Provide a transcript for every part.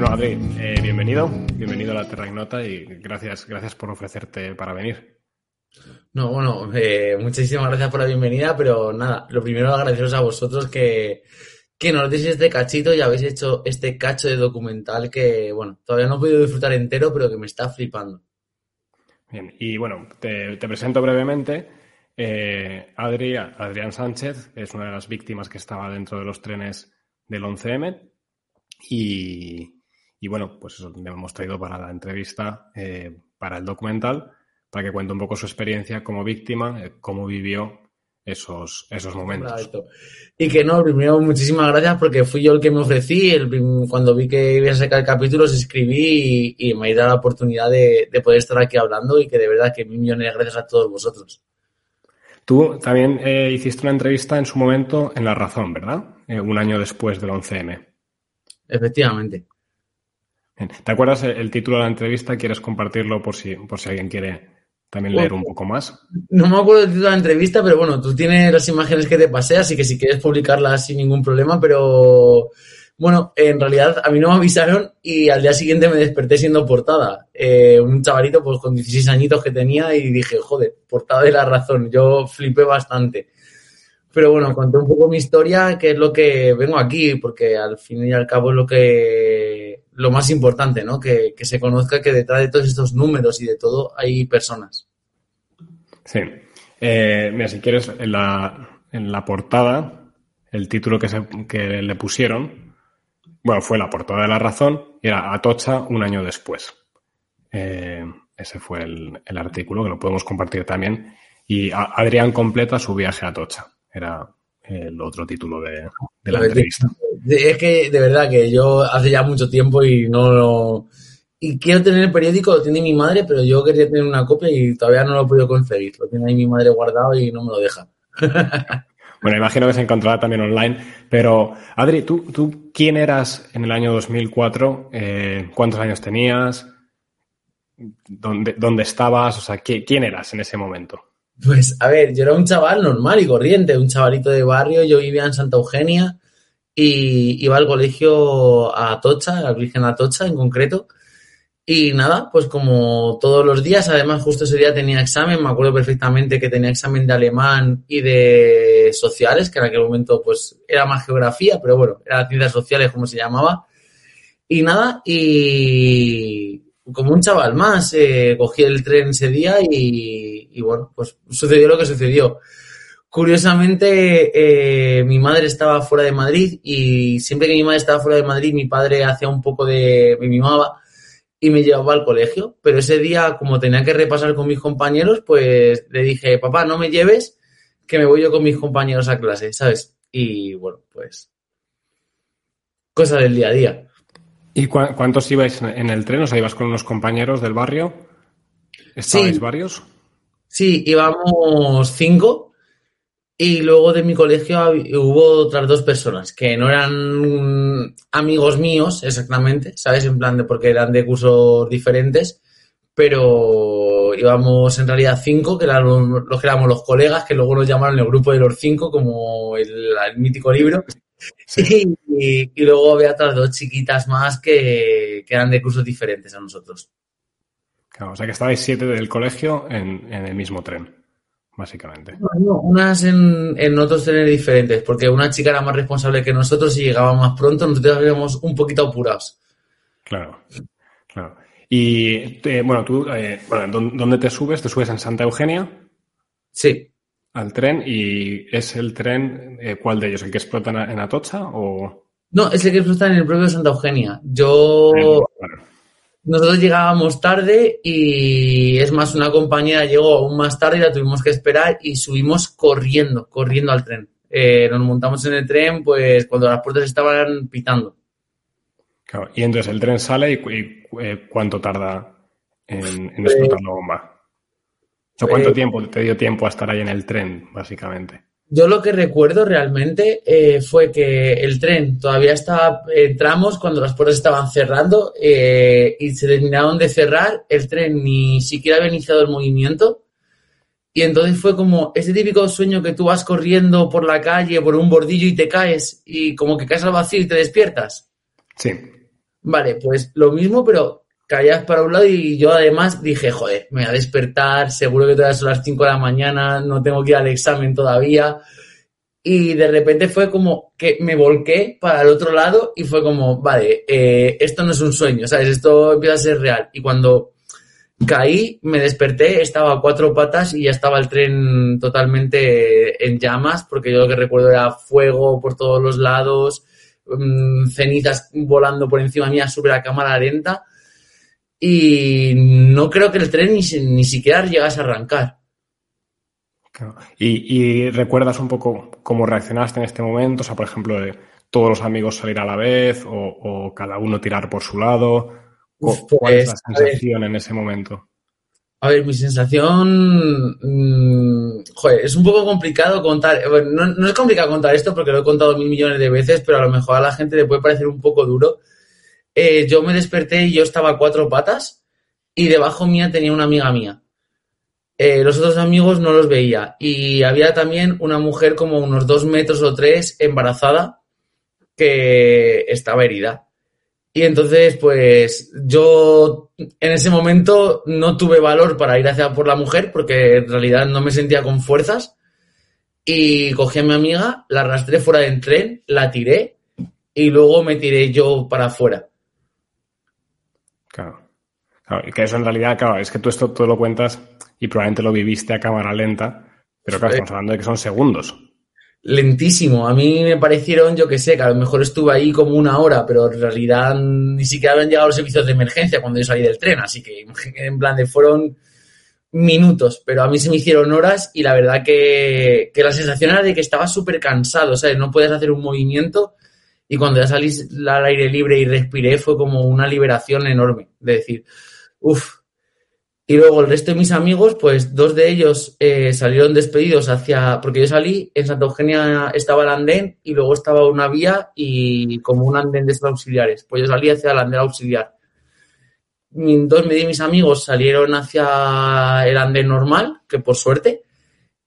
Bueno, Adri, eh, bienvenido, bienvenido a la Terra Ignota y gracias, gracias por ofrecerte para venir. No, bueno, eh, muchísimas gracias por la bienvenida, pero nada, lo primero agradeceros a vosotros que, que nos deis este cachito y habéis hecho este cacho de documental que, bueno, todavía no he podido disfrutar entero, pero que me está flipando. Bien, y bueno, te, presento brevemente. Eh, Adrián Sánchez es una de las víctimas que estaba dentro de los trenes del 11M y, y bueno, pues eso le hemos traído para la entrevista, eh, para el documental, para que cuente un poco su experiencia como víctima, eh, cómo vivió esos, esos momentos. Y que no, primero muchísimas gracias porque fui yo el que me ofrecí, el, cuando vi que iba a sacar el capítulo, os escribí y, me ha dado la oportunidad de, poder estar aquí hablando y que de verdad que mil millones de gracias a todos vosotros. Tú también eh, hiciste una entrevista en su momento en La Razón, ¿verdad? un año después del 11M. Efectivamente. ¿Te acuerdas el título de la entrevista? ¿Quieres compartirlo por si, por si alguien quiere también leer un poco más? No me acuerdo del título de la entrevista, pero bueno, tú tienes las imágenes que te pasé, así que si quieres publicarlas sin ningún problema, pero bueno, en realidad a mí no me avisaron y al día siguiente me desperté siendo portada. Eh, un chavalito pues con 16 añitos que tenía y dije, joder, portada de la razón. Yo flipé bastante. Pero bueno, conté un poco mi historia, que es lo que vengo aquí, porque al fin y al cabo es lo que lo más importante, ¿no? Que, se conozca que detrás de todos estos números y de todo hay personas. Sí. Eh, mira, si quieres, en la, en la portada, el título que, se, que le pusieron, bueno, fue la portada de la razón y era Atocha un año después. Eh, ese fue el, el, artículo que lo podemos compartir también. Y Adrián completa su viaje a Atocha. Era el otro título de, la entrevista. Es que de verdad que yo hace ya mucho tiempo y no lo... Y quiero tener el periódico, lo tiene mi madre, pero yo quería tener una copia y todavía no lo he podido conseguir. Lo tiene ahí mi madre guardado y no me lo deja. bueno, imagino que se encontrará también online. Pero, Adri, ¿tú, tú quién eras en el año 2004? Eh, ¿Cuántos años tenías? ¿Dónde, ¿Dónde estabas? O sea, ¿quién eras en ese momento? Pues a ver, yo era un chaval normal y corriente, un chavalito de barrio, yo vivía en Santa Eugenia y iba al colegio a Atocha, al Virgen Atocha en concreto. Y nada, pues como todos los días, además justo ese día tenía examen, me acuerdo perfectamente que tenía examen de alemán y de sociales, que en aquel momento pues era más geografía, pero bueno, era ciencias sociales como se llamaba. Y nada, y como un chaval más, eh, cogí el tren ese día y, bueno, pues sucedió lo que sucedió. Curiosamente, eh, mi madre estaba fuera de Madrid y siempre que mi madre estaba fuera de Madrid, mi padre hacía un poco de... me mimaba y me llevaba al colegio. Pero ese día, como tenía que repasar con mis compañeros, pues le dije, papá, no me lleves, que me voy yo con mis compañeros a clase, ¿sabes? Y bueno, pues... Cosa del día a día. ¿Y cuántos ibais en el tren? O sea, ibas con unos compañeros del barrio. ¿Estabais varios? Sí, íbamos cinco. Y luego de mi colegio hubo otras dos personas que no eran amigos míos exactamente, ¿sabes? En plan de porque eran de cursos diferentes, pero íbamos en realidad cinco, que eran los, que éramos los colegas, que luego nos llamaron el grupo de los cinco, como el mítico libro. Y, luego había otras dos chiquitas más que, eran de cursos diferentes a nosotros. Claro, o sea que estabais siete del colegio en, el mismo tren, básicamente. unas en, otros trenes diferentes, porque una chica era más responsable que nosotros y llegaba más pronto, nosotros íbamos un poquito apurados. Claro, claro. Y eh, bueno, tú, eh, ¿dónde te subes? ¿Te subes en Santa Eugenia? Sí al tren y es el tren, eh, ¿cuál de ellos? ¿El que explota en, Atocha o...? No, es el que explota en el propio Santa Eugenia. Yo... Nosotros llegábamos tarde y es más, una compañera llegó aún más tarde y la tuvimos que esperar y subimos corriendo, corriendo al tren. Eh, nos montamos en el tren pues cuando las puertas estaban pitando. Claro, y entonces el tren sale y, eh, ¿cuánto tarda en, en explotar la bomba? ¿Cuánto eh, tiempo te dio tiempo a estar ahí en el tren, básicamente? Yo lo que recuerdo realmente eh, fue que el tren todavía estaba, entramos cuando las puertas estaban cerrando eh, y se terminaron de cerrar, el tren ni siquiera había iniciado el movimiento y entonces fue como ese típico sueño que tú vas corriendo por la calle, por un bordillo y te caes y como que caes al vacío y te despiertas. Sí. Vale, pues lo mismo, pero caías para un lado y yo además dije, joder, me voy a despertar, seguro que todavía son las 5 de la mañana, no tengo que ir al examen todavía. Y de repente fue como que me volqué para el otro lado y fue como, vale, eh, esto no es un sueño, ¿sabes? Esto empieza a ser real. Y cuando caí, me desperté, estaba a cuatro patas y ya estaba el tren totalmente en llamas, porque yo lo que recuerdo era fuego por todos los lados, mm, cenizas volando por encima mía, súper a cámara lenta. Y no creo que el tren ni, ni siquiera llegase a arrancar. ¿Y, recuerdas un poco cómo reaccionaste en este momento? O sea, por ejemplo, de todos los amigos salir a la vez o, cada uno tirar por su lado. ¿Cuál es la pues, sensación en ese momento? A ver, mi sensación. Mm, joder, es un poco complicado contar. no, es complicado contar esto porque lo he contado mil millones de veces, pero a lo mejor a la gente le puede parecer un poco duro. Eh, yo me desperté y yo estaba a cuatro patas y debajo mía tenía una amiga mía. Eh, los otros amigos no los veía. Y había también una mujer como unos dos metros o tres embarazada que estaba herida. Y entonces, pues yo en ese momento no tuve valor para ir hacia por la mujer porque en realidad no me sentía con fuerzas. Y cogí a mi amiga, la arrastré fuera del tren, la tiré y luego me tiré yo para afuera. Claro. claro. Y que eso en realidad, claro, es que tú esto todo lo cuentas y probablemente lo viviste a cámara lenta, pero claro, estamos hablando de que son segundos. Lentísimo. A mí me parecieron, yo que sé, que a lo mejor estuve ahí como una hora, pero en realidad ni siquiera habían llegado los servicios de emergencia cuando yo salí del tren, así que en plan de fueron minutos, pero a mí se me hicieron horas y la verdad que, que la sensación era de que estaba súper cansado, ¿sabes? No puedes hacer un movimiento y cuando ya salí al aire libre y respiré fue como una liberación enorme, de decir, uff, y luego el resto de mis amigos, pues dos de ellos eh, salieron despedidos hacia, porque yo salí, en Santa Eugenia estaba el andén y luego estaba una vía y como un andén de estos auxiliares. Pues yo salí hacia el andén auxiliar. Dos de mis amigos salieron hacia el andén normal, que por suerte,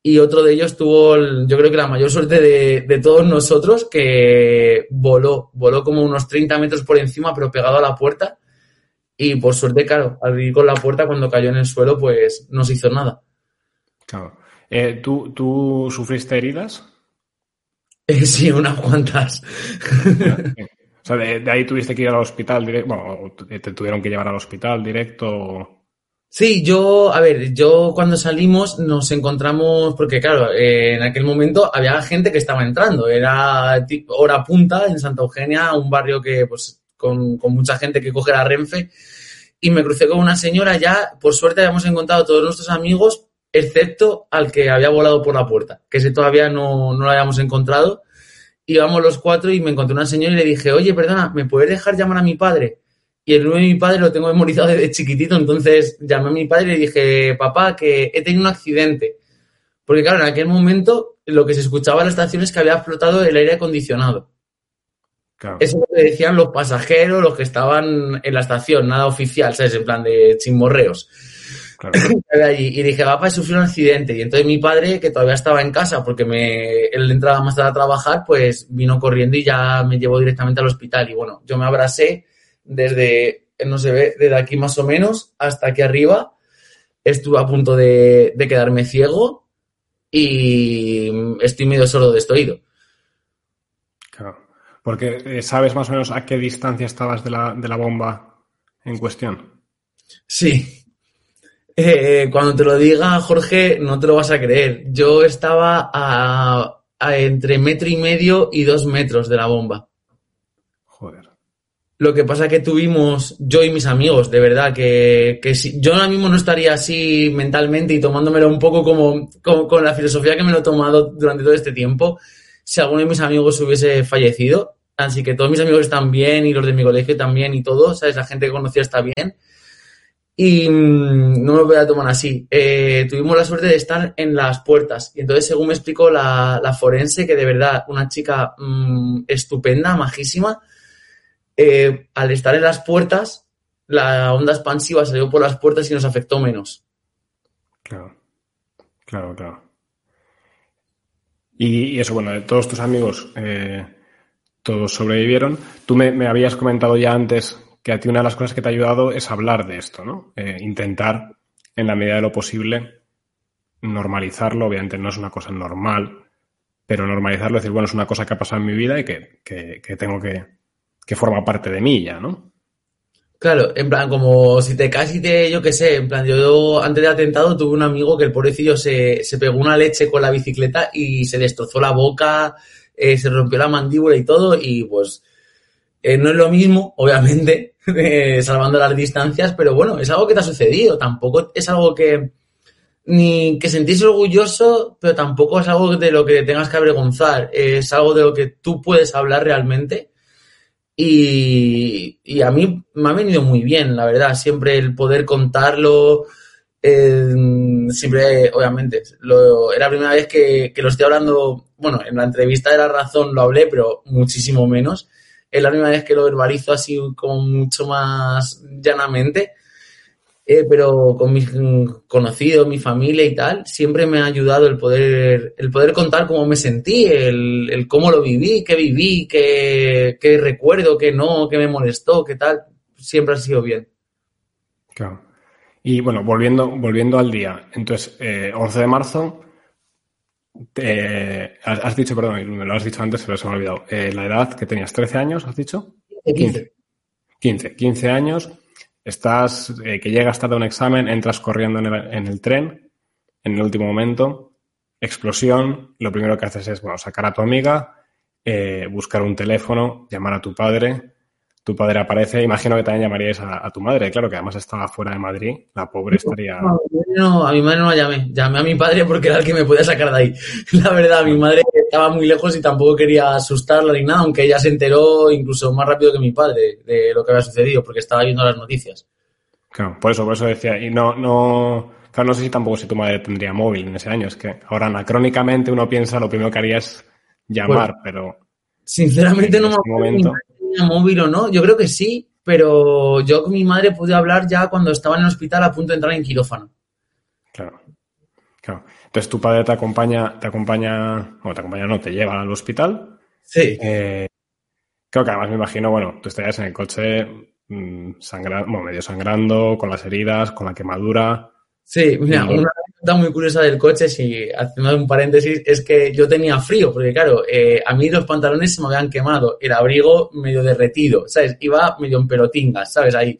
y otro de ellos tuvo, yo creo que la mayor suerte de, de, todos nosotros, que voló, voló como unos 30 metros por encima, pero pegado a la puerta y por suerte, claro, al ir con la puerta, cuando cayó en el suelo, pues no se hizo nada. Claro. Eh, ¿tú, ¿tú, sufriste heridas? Eh, sí, unas cuantas. o sea, de, ahí tuviste que ir al hospital directo. Bueno, te tuvieron que llevar al hospital directo. Sí, yo, a ver, yo cuando salimos nos encontramos, porque claro, eh, en aquel momento había gente que estaba entrando, era hora punta en Santa Eugenia, un barrio que pues con, mucha gente que coge la Renfe y me crucé con una señora ya, por suerte habíamos encontrado todos nuestros amigos, excepto al que había volado por la puerta, que ese todavía no, no lo habíamos encontrado. Íbamos los cuatro y me encontré una señora y le dije, oye, perdona, ¿me puedes dejar llamar a mi padre? Y el nombre de mi padre lo tengo memorizado desde chiquitito, entonces llamé a mi padre y le dije, papá, que he tenido un accidente. Porque claro, en aquel momento lo que se escuchaba en la estación es que había explotado el aire acondicionado. Eso lo que decían los pasajeros, los que estaban en la estación, nada oficial, ¿sabes? En plan de chimorreos. y dije, papá, sufrió un accidente. Y entonces mi padre, que todavía estaba en casa porque me, él entraba más tarde a trabajar, pues vino corriendo y ya me llevó directamente al hospital. Y bueno, yo me abracé desde, no se ve, desde aquí más o menos hasta aquí arriba. Estuve a punto de, de quedarme ciego y estoy medio solo de estoído. Claro. Porque eh, sabes más o menos a qué distancia estabas de la, de la bomba en cuestión. Sí. Eh, cuando te lo diga Jorge, no te lo vas a creer. Yo estaba a, entre metro y medio y dos metros de la bomba. Lo que pasa que tuvimos, yo y mis amigos, de verdad, que, que si, yo ahora mismo no estaría así mentalmente y tomándomelo un poco como, con la filosofía que me lo he tomado durante todo este tiempo si alguno de mis amigos hubiese fallecido. Así que todos mis amigos están bien y los de mi colegio también y todo, ¿sabes? La gente que conocía está bien. Y mm, no me lo voy a tomar así. Eh, tuvimos la suerte de estar en las puertas. Y entonces, según me explicó la, forense, que de verdad, una chica mm, estupenda, majísima, eh, al estar en las puertas, la onda expansiva salió por las puertas y nos afectó menos. Claro, claro, claro. Y, eso, bueno, de todos tus amigos, eh, todos sobrevivieron. Tú me, habías comentado ya antes que a ti una de las cosas que te ha ayudado es hablar de esto, ¿no? Eh, intentar, en la medida de lo posible, normalizarlo. Obviamente no es una cosa normal, pero normalizarlo, decir, bueno, es una cosa que ha pasado en mi vida y que, que, tengo que, que forma parte de mí ya, ¿no? Claro, en plan, como si te casi te, yo qué sé, en plan, yo antes del atentado tuve un amigo que el pobrecillo se, se pegó una leche con la bicicleta y se destrozó la boca, eh, se rompió la mandíbula y todo, y pues eh, no es lo mismo, obviamente, salvando las distancias, pero bueno, es algo que te ha sucedido, tampoco es algo que ni que sentís orgulloso, pero tampoco es algo de lo que tengas que avergonzar, es algo de lo que tú puedes hablar realmente. Y, y a mí me ha venido muy bien, la verdad, siempre el poder contarlo, siempre, obviamente, lo, era la primera vez que, que, lo estoy hablando, bueno, en la entrevista de La Razón lo hablé, pero muchísimo menos. Es la primera vez que lo verbalizo así como mucho más llanamente eh, pero con mis conocidos, mi familia y tal, siempre me ha ayudado el poder, el poder contar cómo me sentí, el, el cómo lo viví, qué viví, qué, qué, recuerdo, qué no, qué me molestó, qué tal. Siempre ha sido bien. Claro. Y bueno, volviendo, volviendo al día. Entonces, eh, 11 de marzo, has dicho, perdón, me lo has dicho antes, pero se me ha olvidado. Eh, la edad que tenías, 13 años, has dicho? 15. 15, 15 años Estás, eh, que llegas tarde a un examen, entras corriendo en el, en el, tren, en el último momento, explosión, lo primero que haces es, bueno, sacar a tu amiga, eh, buscar un teléfono, llamar a tu padre, tu padre aparece, imagino que también llamarías a, tu madre, claro, que además estaba fuera de Madrid, la pobre estaría... No, a mi madre no la llamé, llamé a mi padre porque era el que me podía sacar de ahí. La verdad, mi madre estaba muy lejos y tampoco quería asustarla ni nada, aunque ella se enteró incluso más rápido que mi padre de lo que había sucedido, porque estaba viendo las noticias. Claro, por eso, por eso decía, y no, no, claro, no sé si tampoco si tu madre tendría móvil en ese año, es que ahora anacrónicamente uno piensa lo primero que haría es llamar, pero... Sinceramente no me acuerdo móvil o no, yo creo que sí, pero yo con mi madre pude hablar ya cuando estaba en el hospital a punto de entrar en quirófano. Claro, claro. Entonces tu padre te acompaña, te acompaña, o te acompaña, no, te lleva al hospital. Sí. Eh, creo que además me imagino, bueno, tú estarías en el coche mmm, sangrando, bueno, medio sangrando, con las heridas, con la quemadura. Sí, mira, una anécdota muy curiosa del coche, si haciendo un paréntesis, es que yo tenía frío, porque claro, eh, a mí los pantalones se me habían quemado, el abrigo medio derretido, ¿sabes? Iba medio en pelotingas, ¿sabes? Ahí.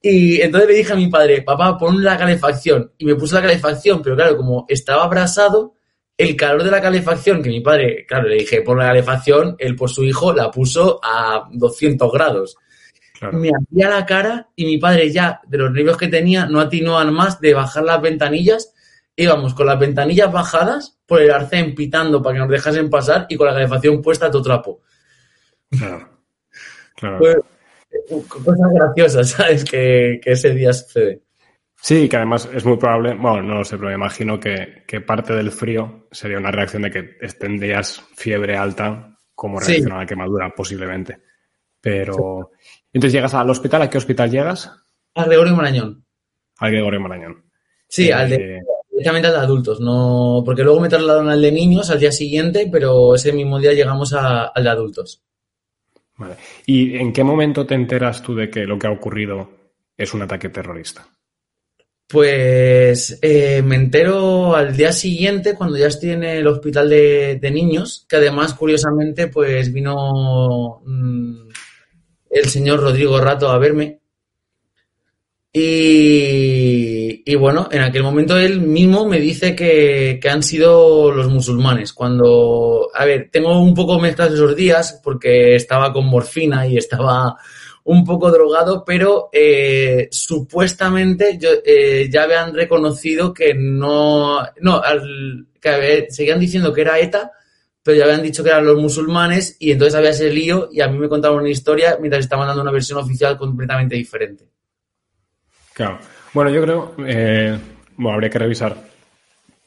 Y entonces le dije a mi padre, papá, pon la calefacción. Y me puso la calefacción, pero claro, como estaba abrasado, el calor de la calefacción, que mi padre, claro, le dije, pon la calefacción, él por su hijo la puso a 200 grados. Me hacía la cara y mi padre ya, de los nervios que tenía, no atinó más de bajar las ventanillas. Íbamos con las ventanillas bajadas por el arcén pitando para que nos dejasen pasar y con la calefacción puesta a todo trapo. Claro. claro. Pues, cosas graciosas, ¿sabes? Que, ese día sucede. Sí, que además es muy probable, bueno, no lo sé, pero me imagino que, parte del frío sería una reacción de que tendrías fiebre alta como reacción a la quemadura, posiblemente. Pero, entonces llegas al hospital, ¿a qué hospital llegas? Al Gregorio Marañón. Al Gregorio Marañón. Sí, al de, eh, directamente al de adultos, no, porque luego me trasladaron al de niños al día siguiente, pero ese mismo día llegamos al de adultos. Vale. ¿Y en qué momento te enteras tú de que lo que ha ocurrido es un ataque terrorista? Pues eh, me entero al día siguiente cuando ya estoy en el hospital de, niños, que además curiosamente pues vino mm, el señor Rodrigo Rato a verme. Y, bueno, en aquel momento él mismo me dice que, han sido los musulmanes. Cuando, a ver, tengo un poco mezclas esos días porque estaba con morfina y estaba un poco drogado, pero eh, supuestamente eh, ya habían reconocido que no, no, que seguían diciendo que era ETA, pero ya habían dicho que eran los musulmanes y entonces había ese lío y a mí me contaban una historia mientras estaban dando una versión oficial completamente diferente. Claro. Bueno, yo creo, eh, bueno, habría que revisar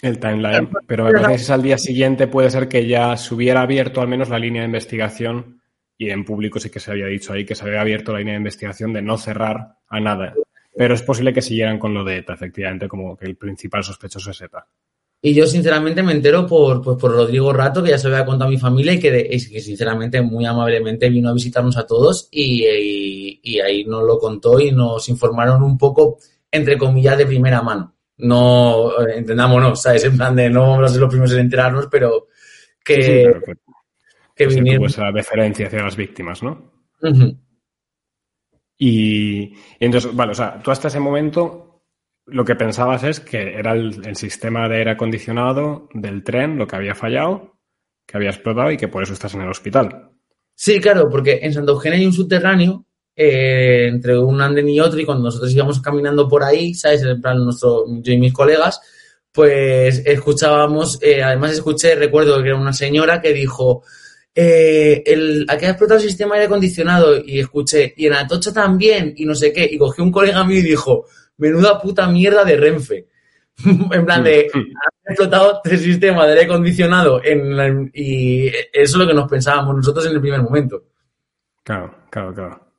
el timeline, pero me parece que al día siguiente puede ser que ya se hubiera abierto al menos la línea de investigación y en público sí que se había dicho ahí que se había abierto la línea de investigación de no cerrar a nada. Pero es posible que siguieran con lo de ETA, efectivamente, como que el principal sospechoso es ETA. Y yo sinceramente me entero por, pues, por Rodrigo Rato, que ya se lo había contado a mi familia y que, de- y que sinceramente muy amablemente vino a visitarnos a todos y, y- y ahí nos lo contó y nos informaron un poco, entre comillas, de primera mano. No, eh, entendámonos, ¿sabes? En plan de no vamos a ser los primeros en enterarnos, pero que, Sí, sí, pero que- se vinieron. tuvo esa deferencia hacia las víctimas, ¿no? Y, y entonces, vale, o sea, tú hasta ese momento lo que pensabas es que era el, el sistema de aire acondicionado del tren lo que había fallado, que había explotado y que por eso estás en el hospital. Sí, claro, porque en Santa Eugenia hay un subterráneo eh, entre un andén y otro y cuando nosotros íbamos caminando por ahí, ¿sabes? En plan, nuestro, yo y mis colegas, pues escuchábamos, eh, además escuché, recuerdo que era una señora que dijo, eh, el, aquí ha explotado el sistema de aire acondicionado y escuché, y en Atocha también, y no sé qué, y cogí un colega mío y dijo, menuda puta mierda de Renfe. en plan de, han explotado tres sistemas de aire acondicionado en la- y eso es lo que nos pensábamos nosotros en el primer momento. Claro, claro, claro.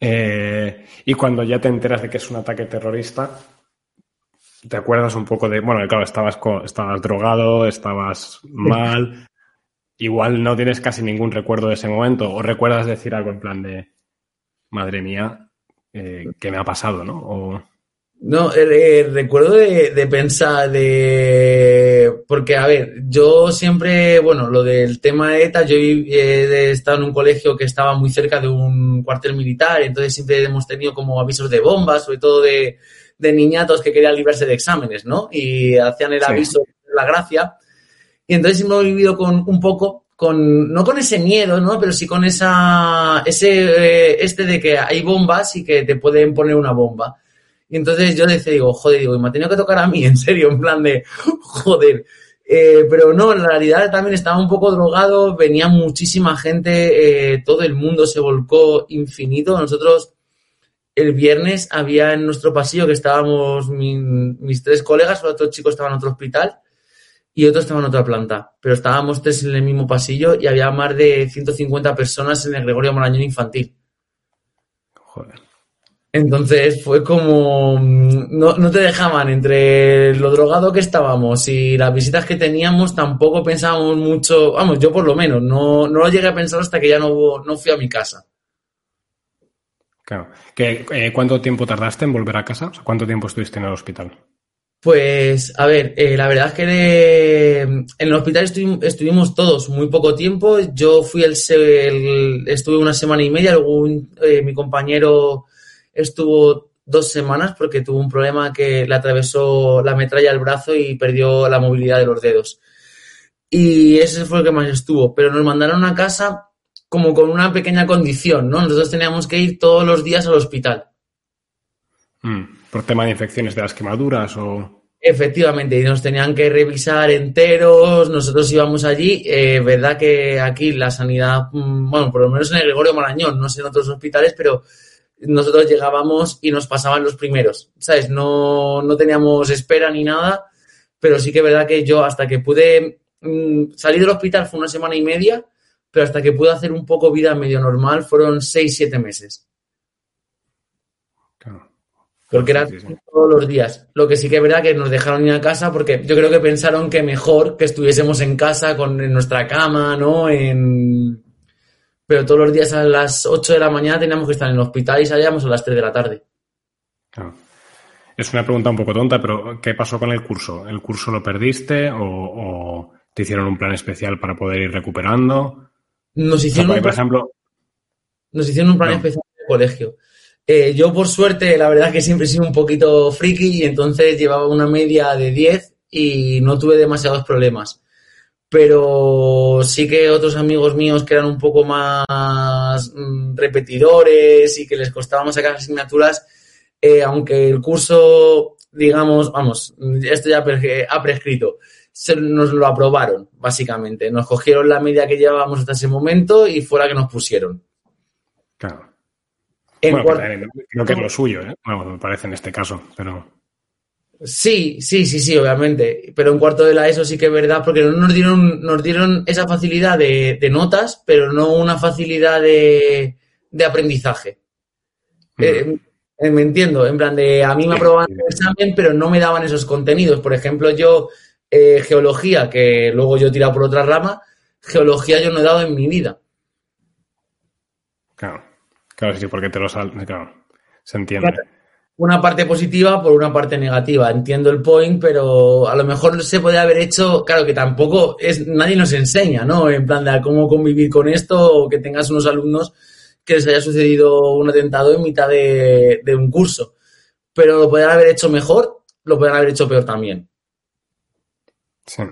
Eh, y cuando ya te enteras de que es un ataque terrorista, te acuerdas un poco de, bueno, claro, estabas, estabas drogado, estabas mal, igual no tienes casi ningún recuerdo de ese momento, o recuerdas decir algo en plan de, madre mía, eh, ¿qué me ha pasado, no? O, No, eh, eh, recuerdo de, de pensar de... Porque, a ver, yo siempre, bueno, lo del tema de ETA, yo he estado en un colegio que estaba muy cerca de un cuartel militar, entonces siempre hemos tenido como avisos de bombas, sobre todo de, de niñatos que querían librarse de exámenes, ¿no? Y hacían el aviso la gracia. Y entonces siempre he vivido con un poco, con, no con ese miedo, ¿no? Pero sí con esa, ese, eh, este de que hay bombas y que te pueden poner una bomba. Y entonces yo decía, digo, joder, digo, y me ha tenido que tocar a mí, en serio, en plan de, joder. Eh, pero no, en realidad también estaba un poco drogado, venía muchísima gente, eh, todo el mundo se volcó infinito. Nosotros el viernes había en nuestro pasillo que estábamos mi- mis tres colegas, otro chico estaba en otro hospital y otro estaba en otra planta. Pero estábamos tres en el mismo pasillo y había más de 150 personas en el Gregorio Marañón infantil. joder. Entonces fue como, mm, no, no te dejaban entre lo drogado que estábamos y las visitas que teníamos, tampoco pensábamos mucho, vamos, yo por lo menos, no, no lo llegué a pensar hasta que ya no, no fui a mi casa. Claro. ¿Qué- eh, ¿Cuánto tiempo tardaste en volver a casa? O sea, ¿Cuánto tiempo estuviste en el hospital? Pues, a ver, eh, la verdad es que de- en el hospital estuvi- estuvimos todos muy poco tiempo. Yo fui el, el- estuve una semana y media, un- eh, mi compañero estuvo dos semanas porque tuvo un problema que le atravesó la metralla al brazo y perdió la movilidad de los dedos. Y ese fue el que más estuvo. Pero nos mandaron a casa como con una pequeña condición, ¿no? Nosotros teníamos que ir todos los días al hospital. Mm, ¿Por tema de infecciones de las quemaduras o...? Efectivamente, y nos tenían que revisar enteros, nosotros íbamos allí, eh, verdad que aquí la sanidad, mm, bueno, por lo menos en el Gregorio Marañón, no sé en otros hospitales, pero nosotros llegábamos y nos pasaban los primeros, ¿sabes? No, no teníamos espera ni nada, pero sí que es verdad que yo hasta que pude mm, salir del hospital fue una semana y media, pero hasta que pude hacer un poco vida medio normal fueron seis, siete meses. Claro. Porque era todos los días. Lo que sí que es verdad que nos dejaron ir a casa porque yo creo que pensaron que mejor que estuviésemos en casa con en nuestra cama, ¿no? En... Pero todos los días a las 8 de la mañana teníamos que estar en el hospital y salíamos a las 3 de la tarde. Claro. Es una pregunta un poco tonta, pero ¿qué pasó con el curso? ¿El curso lo perdiste o, o te hicieron un plan especial para poder ir recuperando? Nos O sea, hicieron, un, por plan, ejemplo, nos hicieron un plan No. especial de colegio. Eh, yo, por suerte, la verdad que siempre he sido un poquito friki y entonces llevaba una media de 10 y no tuve demasiados problemas. Pero sí que otros amigos míos que eran un poco más mm, repetidores y que les costaba sacar asignaturas, eh, aunque el curso, digamos, vamos, esto ya ha prescrito, se- nos lo aprobaron, básicamente. Nos cogieron la media que llevábamos hasta ese momento y fue la que nos pusieron. claro. En Bueno, cuarto- también creo que es lo suyo, ¿eh? Bueno, me parece en este caso, pero... Sí, sí, sí, sí, obviamente. Pero en cuarto de la ESO sí que es verdad, porque no nos dieron, nos dieron esa facilidad de, de notas, pero no una facilidad de, de aprendizaje. Eh, eh, me entiendo, en plan de a mí me aprobaban el examen, pero no me daban esos contenidos. Por ejemplo, yo Eh, geología, que luego yo he tirado por otra rama, geología yo no he dado en mi vida. Claro, claro, sí, porque te lo sal... Claro, se entiende. Una parte positiva por una parte negativa. Entiendo el point, pero a lo mejor se puede haber hecho, claro, que tampoco es, nadie nos enseña, ¿no? En plan de cómo convivir con esto o que tengas unos alumnos que les haya sucedido un atentado en mitad de, un curso. Pero lo podrían haber hecho mejor, lo podrían haber hecho peor también. Sí.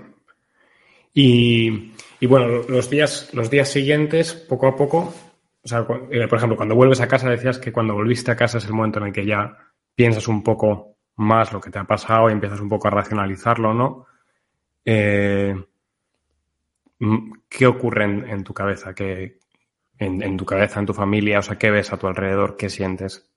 Y, y, bueno, los días, los días siguientes, poco a poco, o sea, eh, por ejemplo, cuando vuelves a casa, decías que cuando volviste a casa es el momento en el que ya piensas un poco más lo que te ha pasado y empiezas un poco a racionalizarlo, ¿no? Eh, ¿Qué ocurre en, en tu cabeza? ¿Qué, en, en, tu cabeza, en tu familia? O sea, ¿qué ves a tu alrededor? ¿Qué sientes?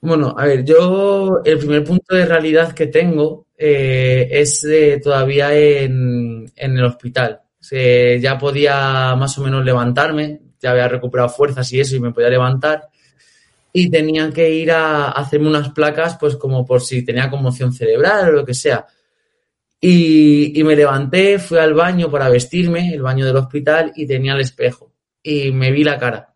Bueno, a ver, yo el primer punto de realidad que tengo eh, es eh, todavía en, en, el hospital. Ya podía más o menos levantarme, ya había recuperado fuerzas y eso y me podía levantar. Y tenía que ir a, hacerme unas placas, pues como por si tenía conmoción cerebral o lo que sea. Y, y, me levanté, fui al baño para vestirme, el baño del hospital, y tenía el espejo. Y me vi la cara.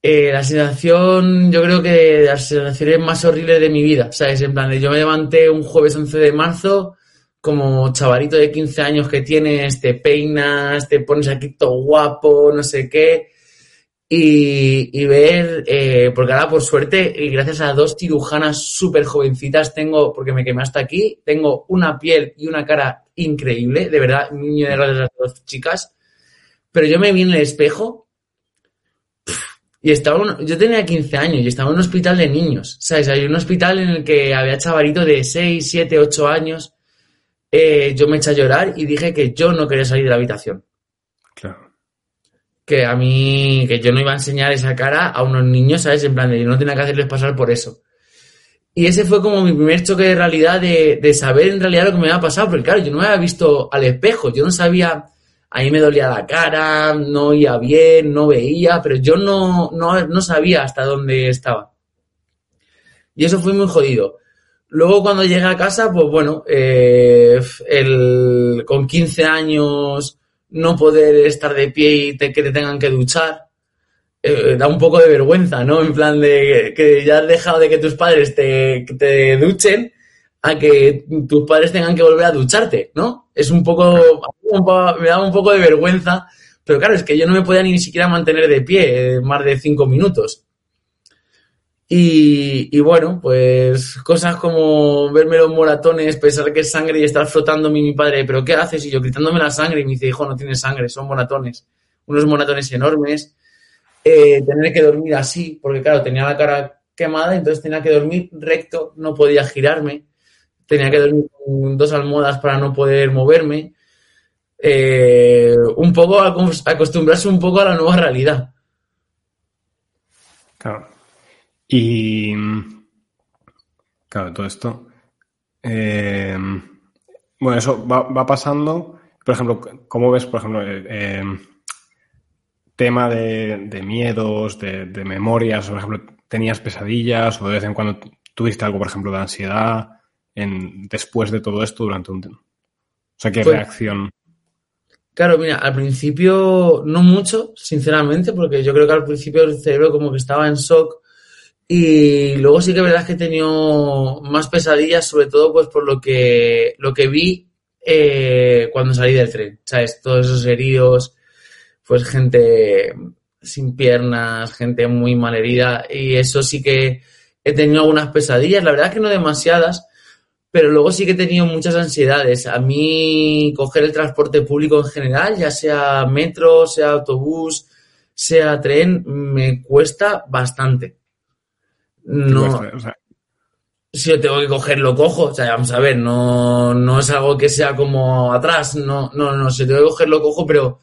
Eh, la sensación, yo creo que de las sensaciones más horribles de mi vida, ¿sabes? En plan, yo me levanté un jueves 11 de marzo, como chavalito de 15 años que tienes, te peinas, te pones aquí todo guapo, no sé qué, y, y ver, eh, porque ahora por suerte, y gracias a dos cirujanas súper jovencitas, tengo, porque me quemé hasta aquí, tengo una piel y una cara increíble, de verdad, un niño de las dos chicas, pero yo me vi en el espejo y estaba, yo tenía 15 años y estaba en un hospital de niños, ¿sabes? Hay un hospital en el que había chavalitos de 6, 7, 8 años. Eh, yo me eché a llorar y dije que yo no quería salir de la habitación. Claro. Que a mí, que yo no iba a enseñar esa cara a unos niños, ¿sabes? En plan, de yo no tenía que hacerles pasar por eso. Y ese fue como mi primer choque de realidad de, de saber en realidad lo que me había pasado, porque claro, yo no me había visto al espejo, yo no sabía a mí me dolía la cara, no oía bien, no veía, pero yo no, no, no sabía hasta dónde estaba. Y eso fue muy jodido. Luego cuando llegué a casa, pues bueno, eh, el, con 15 años no poder estar de pie y te, que te tengan que duchar, eh, da un poco de vergüenza, ¿no? En plan de que ya has dejado de que tus padres te, te duchen a que tus padres tengan que volver a ducharte, ¿no? Es un poco, me da un poco de vergüenza, pero claro, es que yo no me podía ni siquiera mantener de pie eh, más de cinco minutos. Y, y, bueno, pues cosas como verme los moratones, pensar que es sangre y estar frotándome mi padre, pero ¿qué haces? Y yo gritándome la sangre y me dice, hijo, no tienes sangre, son moratones. Unos moratones enormes. Eh, tener que dormir así, porque claro, tenía la cara quemada, entonces tenía que dormir recto, no podía girarme tenía que dormir con dos almohadas para no poder moverme. Eh, un poco acostumbrarse un poco a la nueva realidad. Claro. Y claro, todo esto. Eh, bueno, eso va, va, pasando. Por ejemplo, ¿cómo ves, por ejemplo, eh, tema de, de miedos, de, de, memorias? Por ejemplo, ¿tenías pesadillas o de vez en cuando tuviste algo, por ejemplo, de ansiedad? en, después de todo esto durante un tiempo? O sea, ¿qué pues, reacción? Claro, mira, al principio no mucho, sinceramente, porque yo creo que al principio el cerebro como que estaba en shock y luego sí que verdad que he tenido más pesadillas, sobre todo pues por lo que, lo que vi eh, cuando salí del tren, ¿sabes? Todos esos heridos, pues gente sin piernas, gente muy mal herida y eso sí que he tenido algunas pesadillas, la verdad es que no demasiadas, pero luego sí que he tenido muchas ansiedades. A mí coger el transporte público en general, ya sea metro, sea autobús, sea tren, me cuesta bastante. No. o sea... Si yo tengo que cogerlo, cojo. O sea, vamos a ver, no, no es algo que sea como atrás. No, no, no. Si tengo que cogerlo, cojo, pero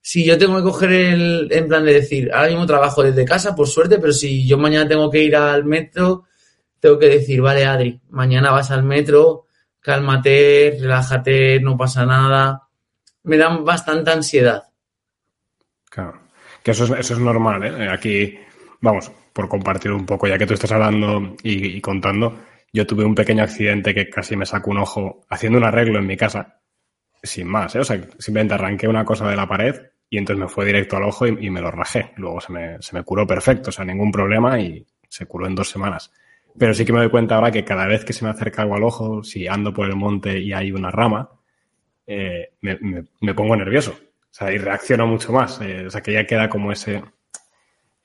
si yo tengo que coger el, en plan de decir, ahora mismo trabajo desde casa, por suerte, pero si yo mañana tengo que ir al metro, tengo que decir, vale, Adri, mañana vas al metro, cálmate, relájate, no pasa nada. Me dan bastante ansiedad. Claro, que eso es, eso es normal, ¿eh? Aquí, vamos, por compartir un poco, ya que tú estás hablando y, contando, yo tuve un pequeño accidente que casi me sacó un ojo haciendo un arreglo en mi casa, sin más, ¿eh? O sea, simplemente arranqué una cosa de la pared y entonces me fue directo al ojo y, me lo rajé. Luego se me, se me curó perfecto, o sea, ningún problema y se curó en dos semanas. Pero sí que me doy cuenta ahora que cada vez que se me acerca algo al ojo, si ando por el monte y hay una rama, eh, me, me, pongo nervioso. O sea, y reacciono mucho más. Eh, o sea, que ya queda como ese,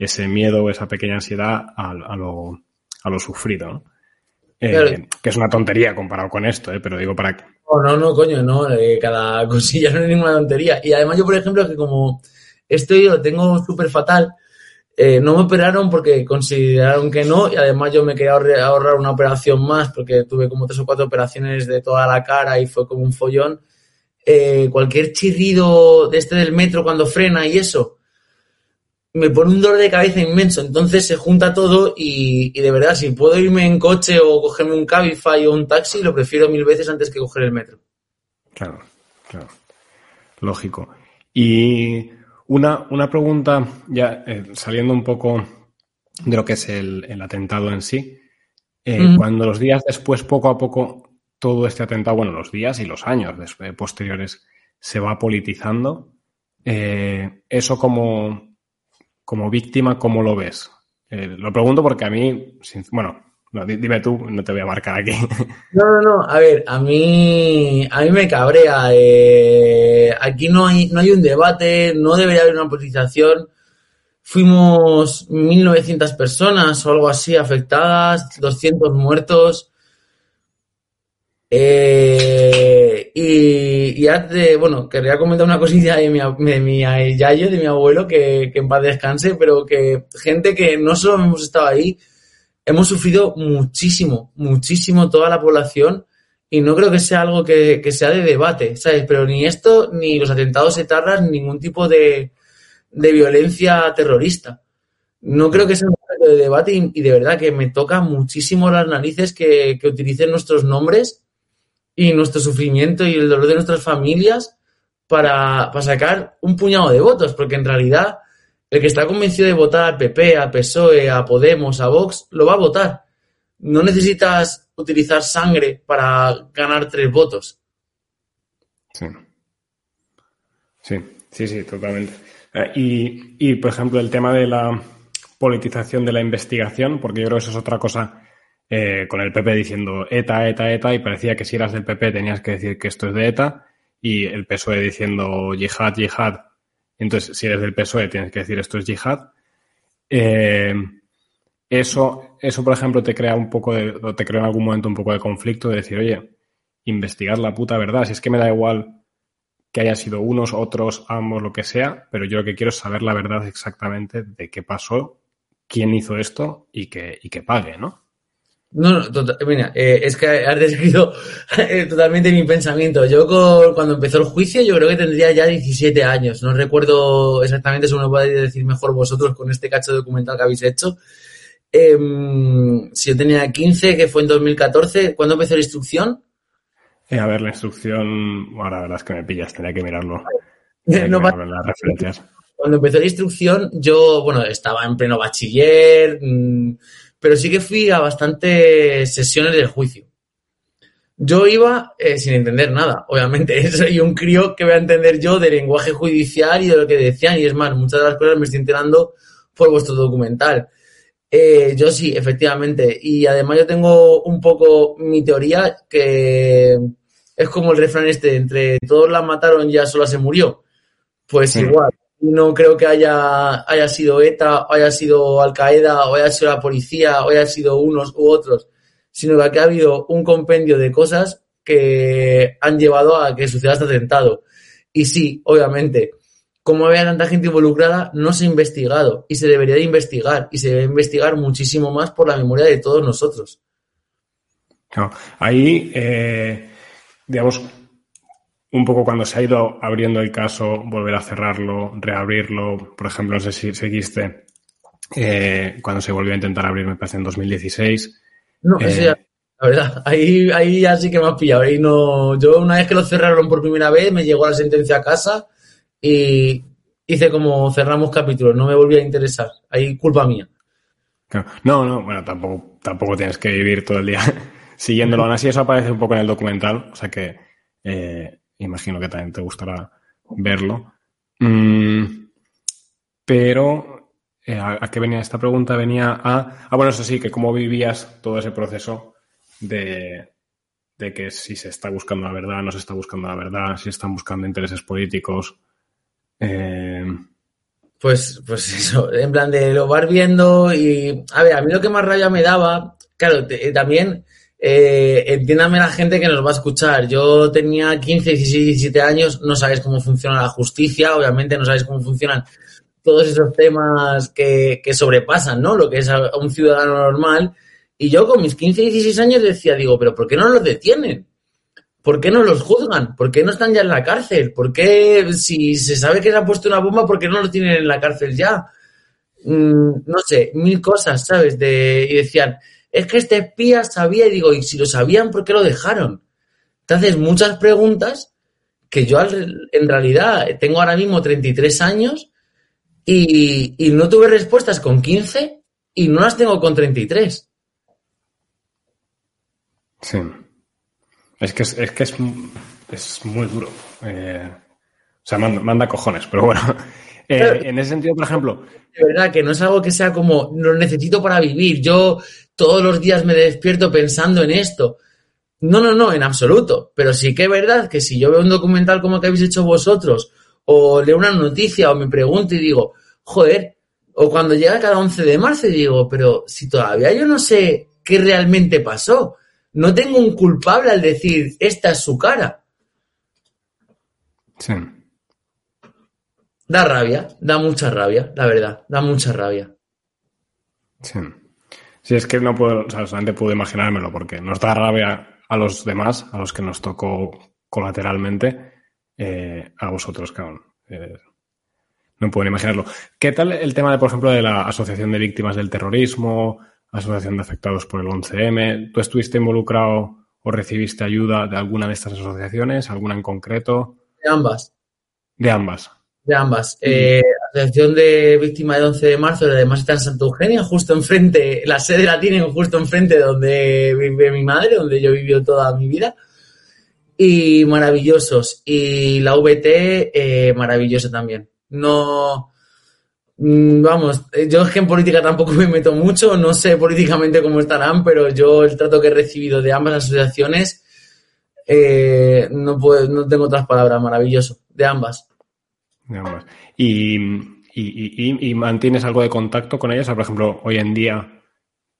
ese miedo, esa pequeña ansiedad a, a, lo, a lo sufrido, ¿no? Eh, que es una tontería comparado con esto, ¿eh? pero digo para. No, no, no, coño, no, eh, cada cosilla no es ninguna tontería. Y además yo, por ejemplo, que como estoy, lo tengo súper fatal, eh, no me operaron porque consideraron que no y además yo me quería ahorrar una operación más porque tuve como tres o cuatro operaciones de toda la cara y fue como un follón. Eh, cualquier chirrido de este del metro cuando frena y eso, me pone un dolor de cabeza inmenso. Entonces se junta todo y, de verdad, si puedo irme en coche o cogerme un Cabify o un taxi, lo prefiero mil veces antes que coger el metro. Claro, claro. Lógico. Y una, una pregunta, ya eh, saliendo un poco de lo que es el, atentado en sí. Eh, cuando los días después, poco a poco, todo este atentado, bueno, los días y los años después, posteriores, se va politizando, eh, eso como, como víctima, ¿cómo lo ves? Eh, lo pregunto porque a mí, bueno, dime tú, no te voy a marcar aquí. No, no, no, a ver, a mí, a mí me cabrea. Eh, aquí no hay, no hay un debate, no debería haber una politización. Fuimos 1.900 personas o algo así afectadas, 200 muertos. Eh, y, y bueno, quería comentar una cosilla de mi, de mi yayo, de mi abuelo, que, en paz descanse, pero que gente que no solo hemos estado ahí, hemos sufrido muchísimo, muchísimo toda la población y no creo que sea algo que, sea de debate, ¿sabes? Pero ni esto, ni los atentados etarras, ni ningún tipo de, de violencia terrorista. No creo que sea un de debate y, de verdad que me toca muchísimo las narices que, que utilicen nuestros nombres y nuestro sufrimiento y el dolor de nuestras familias para, sacar un puñado de votos, porque en realidad el que está convencido de votar al PP, al PSOE, a Podemos, a Vox, lo va a votar. No necesitas utilizar sangre para ganar tres votos. Sí. Sí, sí, sí, totalmente. Eh, y, y, por ejemplo, el tema de la politización de la investigación, porque yo creo que eso es otra cosa eh, con el PP diciendo ETA, ETA, ETA, y parecía que si eras del PP tenías que decir que esto es de ETA, y el PSOE diciendo yihad, yihad. Entonces, si eres del PSOE tienes que decir esto es yihad. Eh, eso, eso, por ejemplo, te crea un poco de, te crea en algún momento un poco de conflicto de decir, oye, investigar la puta verdad. Si es que me da igual que haya sido unos, otros, ambos, lo que sea, pero yo lo que quiero es saber la verdad exactamente de qué pasó, quién hizo esto y que, y que pague, ¿no? No, no tota-, mira, eh, es que has descrito eh, totalmente mi pensamiento. Yo cuando empezó el juicio, yo creo que tendría ya 17 años. No recuerdo exactamente, eso me podéis decir mejor vosotros con este cacho documental que habéis hecho. Em, si yo tenía 15, que fue en 2014, ¿cuándo empezó la instrucción? Eh, a ver, la instrucción, ahora la verdad es que me pillas, tenía que mirarlo. las referencias. Cuando empezó la instrucción, yo, bueno, estaba en pleno bachiller. Mmm, pero sí que fui a bastantes sesiones del juicio. Yo iba eh, sin entender nada, obviamente. Soy un crío que voy a entender yo de lenguaje judicial y de lo que decían. Y es más, muchas de las cosas me estoy enterando por vuestro documental. Eh, yo sí, efectivamente. Y además yo tengo un poco mi teoría que es como el refrán este, entre todos la mataron ya sola se murió. Pues igual, no creo que haya, haya sido ETA, o haya sido Al Qaeda, o haya sido la policía, o haya sido unos u otros, sino que ha habido un compendio de cosas que han llevado a que suceda este atentado. Y sí, obviamente, como había tanta gente involucrada, no se ha investigado y se debería de investigar y se debe investigar muchísimo más por la memoria de todos nosotros. ahí, eh, digamos, un poco cuando se ha ido abriendo el caso, volver a cerrarlo, reabrirlo. Por ejemplo, no sé si seguiste eh, cuando se volvió a intentar abrir, me parece en 2016. No, eh, ya, la verdad, ahí, ahí ya sí que me has pillado. Ahí no, yo una vez que lo cerraron por primera vez, me llegó la sentencia a casa y hice como cerramos capítulos, no me volví a interesar. Ahí culpa mía. No, no, bueno, tampoco, tampoco tienes que vivir todo el día siguiéndolo. Aún así, eso aparece un poco en el documental, o sea que eh, imagino que también te gustará verlo. Mm, pero, eh, ¿a, qué venía esta pregunta? Venía a. Ah, bueno, eso sí, que cómo vivías todo ese proceso de, de que si se está buscando la verdad, no se está buscando la verdad, si están buscando intereses políticos. Eh, pues, pues eso, en plan de lo vas viendo y, a ver, a mí lo que más raya me daba, claro, eh, también, eh, entiéndame la gente que nos va a escuchar. Yo tenía 15, 16, 17 años, no sabes cómo funciona la justicia, obviamente no sabes cómo funcionan todos esos temas que, que sobrepasan, ¿no? Lo que es un ciudadano normal. Y yo con mis 15, 16 años decía, digo, pero ¿por qué no los detienen? ¿Por qué no los juzgan? ¿Por qué no están ya en la cárcel? ¿Por qué, si se sabe que se ha puesto una bomba, por qué no lo tienen en la cárcel ya? Mm, no sé, mil cosas, ¿sabes? De, y decían, es que este espía sabía, y digo, y si lo sabían, ¿por qué lo dejaron? Entonces, muchas preguntas que yo en realidad tengo ahora mismo 33 años y, y no tuve respuestas con 15 y no las tengo con 33. Sí. Es que es, que es, es muy duro. Eh, o sea, manda, cojones, pero bueno. Eh, en ese sentido, por ejemplo. De verdad, que no es algo que sea como lo necesito para vivir. Yo todos los días me despierto pensando en esto. No, no, no, en absoluto. Pero sí que es verdad que si yo veo un documental como el que habéis hecho vosotros, o leo una noticia, o me pregunto y digo, joder, o cuando llega cada 11 de marzo y digo, pero si todavía yo no sé qué realmente pasó no tengo un culpable al decir, esta es su cara. Sí. Da rabia, da mucha rabia, la verdad, da mucha rabia. Sí. Sí, es que no puedo, o sea, solamente puedo imaginármelo porque nos da rabia a los demás, a los que nos tocó colateralmente, eh, a vosotros, cabrón. Eh, no puedo imaginarlo. ¿Qué tal el tema, de, por ejemplo, de la Asociación de Víctimas del Terrorismo, Asociación de Afectados por el 11M. ¿Tú estuviste involucrado o recibiste ayuda de alguna de estas asociaciones, alguna en concreto? De ambas. De ambas. De ambas. Eh, Asociación de Víctimas del 11 de marzo, además está en Santa Eugenia, justo enfrente, la sede la tienen justo enfrente donde vive mi madre, donde yo vivido toda mi vida. Y maravillosos. Y la VT, eh, maravillosa también. No, Mm, vamos, eh, yo es que en política tampoco me meto mucho, no sé políticamente cómo estarán, pero yo el trato que he recibido de ambas asociaciones, eh, no, puedo, no tengo otras palabras, maravilloso, de ambas. ¿Y, mantienes algo de contacto con ellas? por ejemplo, hoy en día,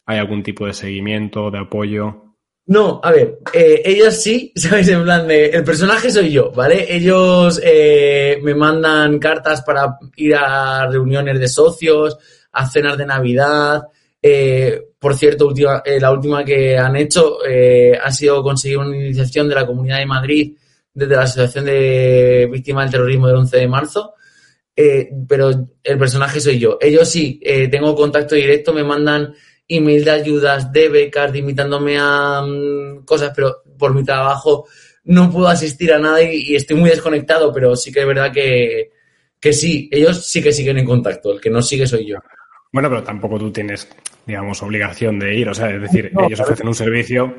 ¿hay algún tipo de seguimiento, de apoyo? No, a ver, eh, ellos sí, ¿sabes? En plan de, el personaje soy yo, ¿vale? Ellos eh, me mandan cartas para ir a reuniones de socios, a cenas de Navidad. Eh, por cierto, última, eh, la última que han hecho eh, ha sido conseguir una iniciación de la Comunidad de Madrid desde la Asociación de Víctimas del Terrorismo del 11 de marzo. Eh, pero el personaje soy yo. Ellos sí, eh, tengo contacto directo, me mandan email de ayudas, de becas, de invitándome a mm, cosas, pero por mi trabajo no puedo asistir a nada y, estoy muy desconectado, pero sí que es verdad que, que sí, ellos sí que siguen en contacto, el que no sigue soy yo. Bueno, pero tampoco tú tienes, digamos, obligación de ir, o sea, es decir, ellos ofrecen un servicio,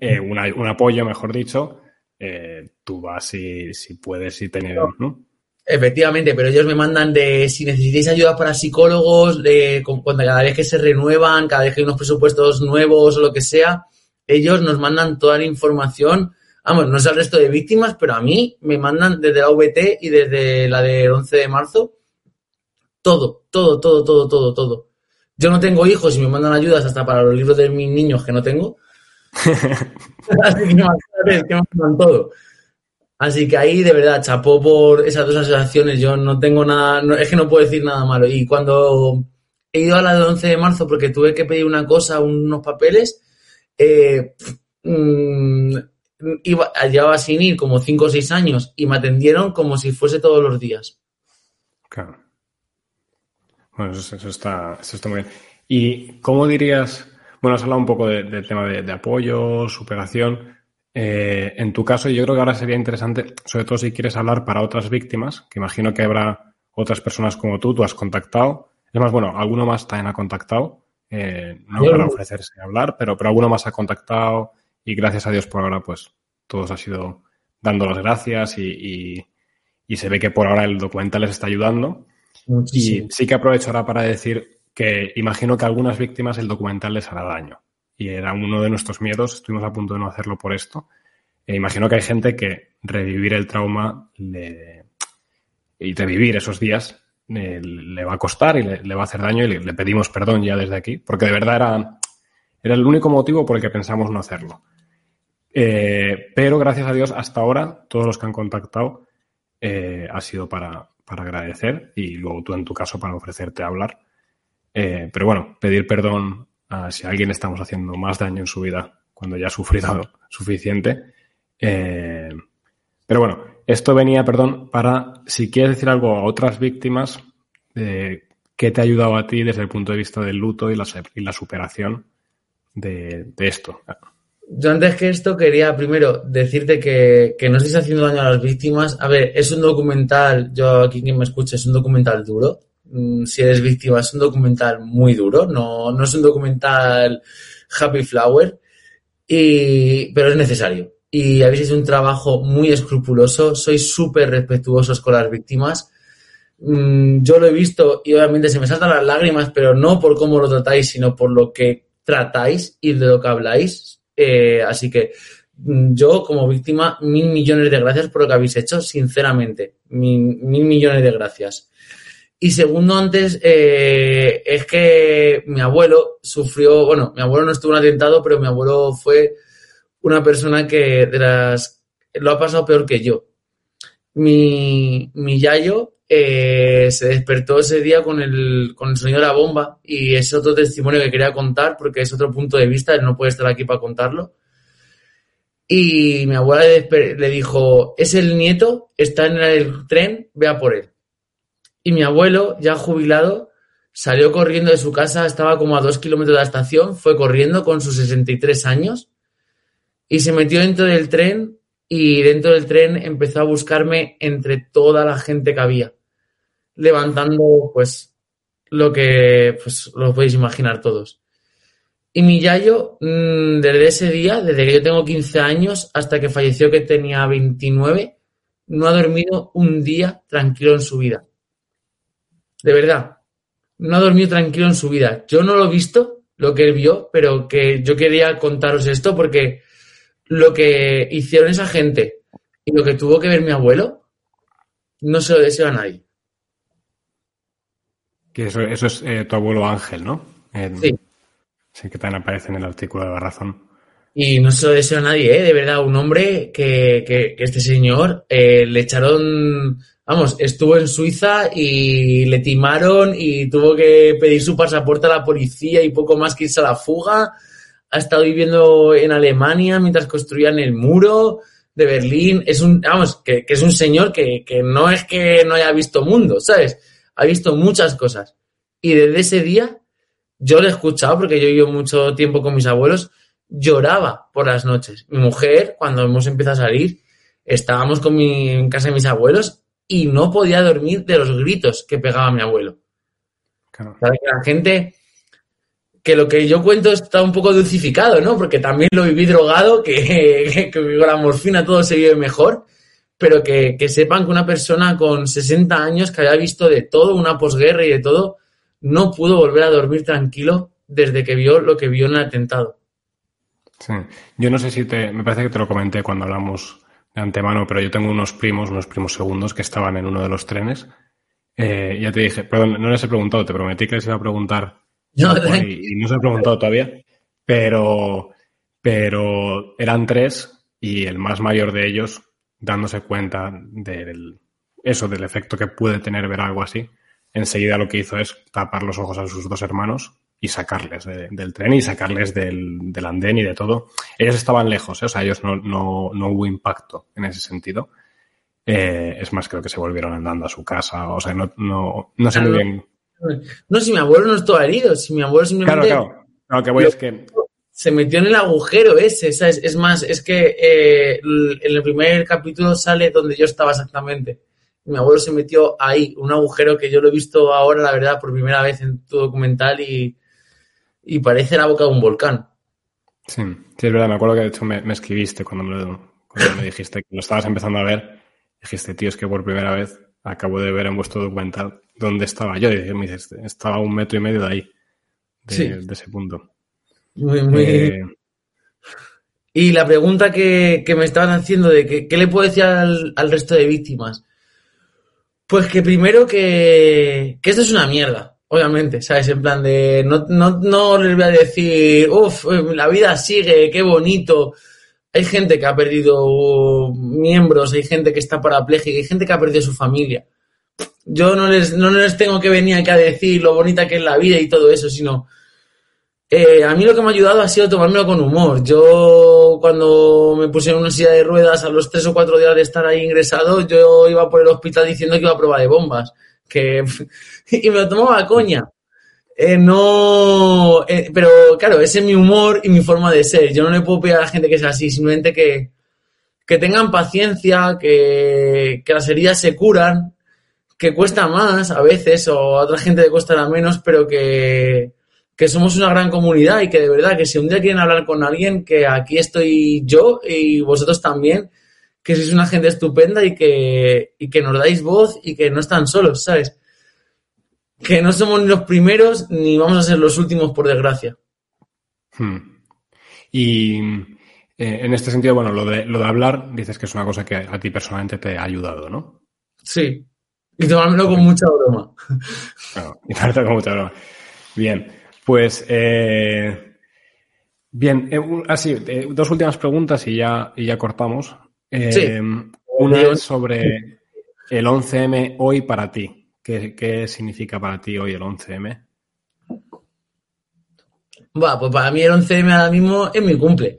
eh, un apoyo, mejor dicho, eh, tú vas si, si puedes y tener, ¿no? Efectivamente, pero ellos me mandan de si necesitáis ayuda para psicólogos, de cuando cada vez que se renuevan, cada vez que hay unos presupuestos nuevos o lo que sea, ellos nos mandan toda la información. Vamos, no es al resto de víctimas, pero a mí me mandan desde la VT y desde la del 11 de marzo todo, todo, todo, todo, todo, todo. Yo no tengo hijos y me mandan ayudas hasta para los libros de mis niños que no tengo. Así que me mandan todo. Así que ahí, de verdad, chapó por esas dos asociaciones. Yo no tengo nada, es que no puedo decir nada malo. Y cuando he ido a la del 11 de marzo porque tuve que pedir una cosa, unos papeles, eh, mmm, iba, llevaba sin ir como 5 o 6 años y me atendieron como si fuese todos los días. Claro. Bueno, eso, eso, está, eso está muy bien. ¿Y cómo dirías, bueno, has hablado un poco de, del tema de, de apoyo, superación, eh, en tu caso, yo creo que ahora sería interesante, sobre todo si quieres hablar para otras víctimas, que imagino que habrá otras personas como tú, tú has contactado. Es más, bueno, alguno más también ha contactado eh, no para ofrecerse a hablar, pero, pero alguno más ha contactado y gracias a Dios por ahora, pues todos ha sido dando las gracias y, y, se ve que por ahora el documental les está ayudando. Y sí que aprovecho ahora para decir que imagino que a algunas víctimas el documental les hará daño. Y era uno de nuestros miedos, estuvimos a punto de no hacerlo por esto. E imagino que hay gente que revivir el trauma le, y revivir esos días eh, le va a costar y le, va a hacer daño y le, pedimos perdón ya desde aquí, porque de verdad era, era el único motivo por el que pensamos no hacerlo. Eh, pero gracias a Dios, hasta ahora, todos los que han contactado eh, ha sido para, para, agradecer y luego tú en tu caso para ofrecerte a hablar. Pero bueno, pedir perdón a si a alguien estamos haciendo más daño en su vida cuando ya ha sufrido suficiente. pero bueno, esto venía, perdón, para si quieres decir algo a otras víctimas, eh, ¿qué te ha ayudado a ti desde el punto de vista del luto y la, y la superación de, esto? Yo antes que esto quería primero decirte que, no estés haciendo daño a las víctimas. A ver, es un documental, yo aquí quien me escuche, es un documental duro. Mm, si eres víctima, es un documental muy duro, no, no es un documental happy flower, y, pero es necesario y habéis hecho un trabajo muy escrupuloso, sois súper respetuosos con las víctimas. Mm, yo lo he visto y obviamente se me saltan las lágrimas, pero no por cómo lo tratáis, sino por lo que tratáis y de lo que habláis. Eh, así que mm, yo como víctima, mil millones de gracias por lo que habéis hecho, sinceramente, mil, millones de gracias. Y segundo, antes, eh, es que mi abuelo sufrió, bueno, mi abuelo no estuvo en atentado, pero mi abuelo fue una persona que de las lo ha pasado peor que yo. Mi, mi yayo eh, se despertó ese día con el, con el sonido de la bomba y es otro testimonio que quería contar porque es otro punto de vista, él no puede estar aquí para contarlo. Y mi abuela le, dijo, es el nieto, está en el tren, vea por él. Y mi abuelo, ya jubilado, salió corriendo de su casa, estaba como a dos kilómetros de la estación, fue corriendo con sus 63 años y se metió dentro del tren y dentro del tren empezó a buscarme entre toda la gente que había, levantando pues lo que pues lo podéis imaginar todos. Y mi Yayo, mm, desde ese día, desde que yo tengo 15 años hasta que falleció que tenía 29, no ha dormido un día tranquilo en su vida. De verdad, no ha dormido tranquilo en su vida. Yo no lo he visto, lo que él vio, pero que yo quería contaros esto porque lo que hicieron esa gente y lo que tuvo que ver mi abuelo, no se lo deseo a nadie. Que eso, es eh, tu abuelo Ángel, ¿no? sí. Sí, que también aparece en el artículo de la razón. Y no se lo deseo a nadie, ¿eh? De verdad, un hombre que, que, este señor eh, le echaron, vamos, estuvo en Suiza y le timaron y tuvo que pedir su pasaporte a la policía y poco más que irse a la fuga ha estado viviendo en Alemania mientras construían el muro de Berlín. Es un, vamos, que, es un señor que, no es que no haya visto mundo, ¿sabes? Ha visto muchas cosas. Y desde ese día, yo lo he escuchado, porque yo vivo mucho tiempo con mis abuelos, lloraba por las noches. Mi mujer, cuando hemos empezado a salir, estábamos con mi, en casa de mis abuelos y no podía dormir de los gritos que pegaba mi abuelo. Claro. la gente que lo que yo cuento está un poco dulcificado, ¿no? Porque también lo viví drogado, que, con la morfina todo se vive mejor, pero que, sepan que una persona con 60 años que había visto de todo, una posguerra y de todo, no pudo volver a dormir tranquilo desde que vio lo que vio en el atentado. Sí. Yo no sé si te, me parece que te lo comenté cuando hablamos de antemano, pero yo tengo unos primos, unos primos segundos que estaban en uno de los trenes. Eh, ya te dije, perdón, no les he preguntado, te prometí que les iba a preguntar no, y, no se ha preguntado todavía, pero, pero eran tres y el más mayor de ellos, dándose cuenta del eso, del efecto que puede tener ver algo así, enseguida lo que hizo es tapar los ojos a sus dos hermanos y sacarles del tren y sacarles del, andén y de todo. Ellos estaban lejos, ¿eh? o sea, ellos no, no, no, hubo impacto en ese sentido. Eh, es más, creo que se volvieron andando a su casa, o sea, no, no, no sé muy bien no, si mi abuelo no estaba herido, si mi abuelo simplemente. Claro, claro. que voy es que. Se metió en el agujero ese, ¿sabes? Es más, es que eh, en el primer capítulo sale donde yo estaba exactamente. Mi abuelo se metió ahí, un agujero que yo lo he visto ahora, la verdad, por primera vez en tu documental y, y parece la boca de un volcán. Sí, sí, es verdad, me acuerdo que de hecho me, escribiste cuando me, cuando me dijiste que lo estabas empezando a ver. Dijiste, tío, es que por primera vez acabo de ver en vuestro documental dónde estaba yo. Y me dices, estaba a un metro y medio de ahí, de, ese punto. Muy, muy... Eh, y la pregunta que, me estaban haciendo de que, qué le puedo decir al, resto de víctimas. Pues que primero que, que esto es una mierda, obviamente, ¿sabes? En plan de, no, no, no les voy a decir, uff, la vida sigue, qué bonito. Hay gente que ha perdido miembros, hay gente que está parapléjica, hay gente que ha perdido su familia. Yo no les, no les tengo que venir aquí a decir lo bonita que es la vida y todo eso, sino eh, a mí lo que me ha ayudado ha sido tomármelo con humor. Yo, cuando me pusieron una silla de ruedas a los tres o cuatro días de estar ahí ingresado, yo iba por el hospital diciendo que iba a prueba de bombas. Que, y me lo tomaba coña. Eh, no, eh, pero claro, ese es mi humor y mi forma de ser. Yo no le puedo pedir a la gente que sea así, simplemente que, que tengan paciencia, que, que las heridas se curan, que cuesta más a veces o a otra gente le costará menos, pero que, que somos una gran comunidad y que de verdad que si un día quieren hablar con alguien, que aquí estoy yo y vosotros también, que sois una gente estupenda y que, y que nos dais voz y que no están solos, ¿sabes? Que no somos ni los primeros ni vamos a ser los últimos, por desgracia. Hmm. Y eh, en este sentido, bueno, lo de, lo de hablar, dices que es una cosa que a ti personalmente te ha ayudado, ¿no? Sí. Y tomármelo con mucha broma. Claro, y tomármelo con mucha broma. Bien. Pues, eh, bien, eh, así, eh, dos últimas preguntas y ya, y ya cortamos. Una es sobre el 11M hoy para ti. ¿Qué, significa para ti hoy el 11M? Va, pues para mí el 11M ahora mismo es mi cumple.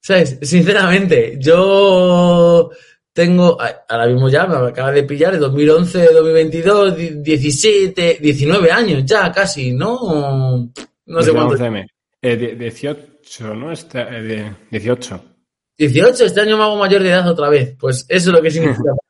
¿Sabes? Sinceramente, yo tengo, ahora mismo ya me acaba de pillar, el 2011, 2022, 17, 19 años ya casi, ¿no? No sé cuánto. 18, ¿no? Este, 18. 18, este año me hago mayor de edad otra vez. Pues eso es lo que significa.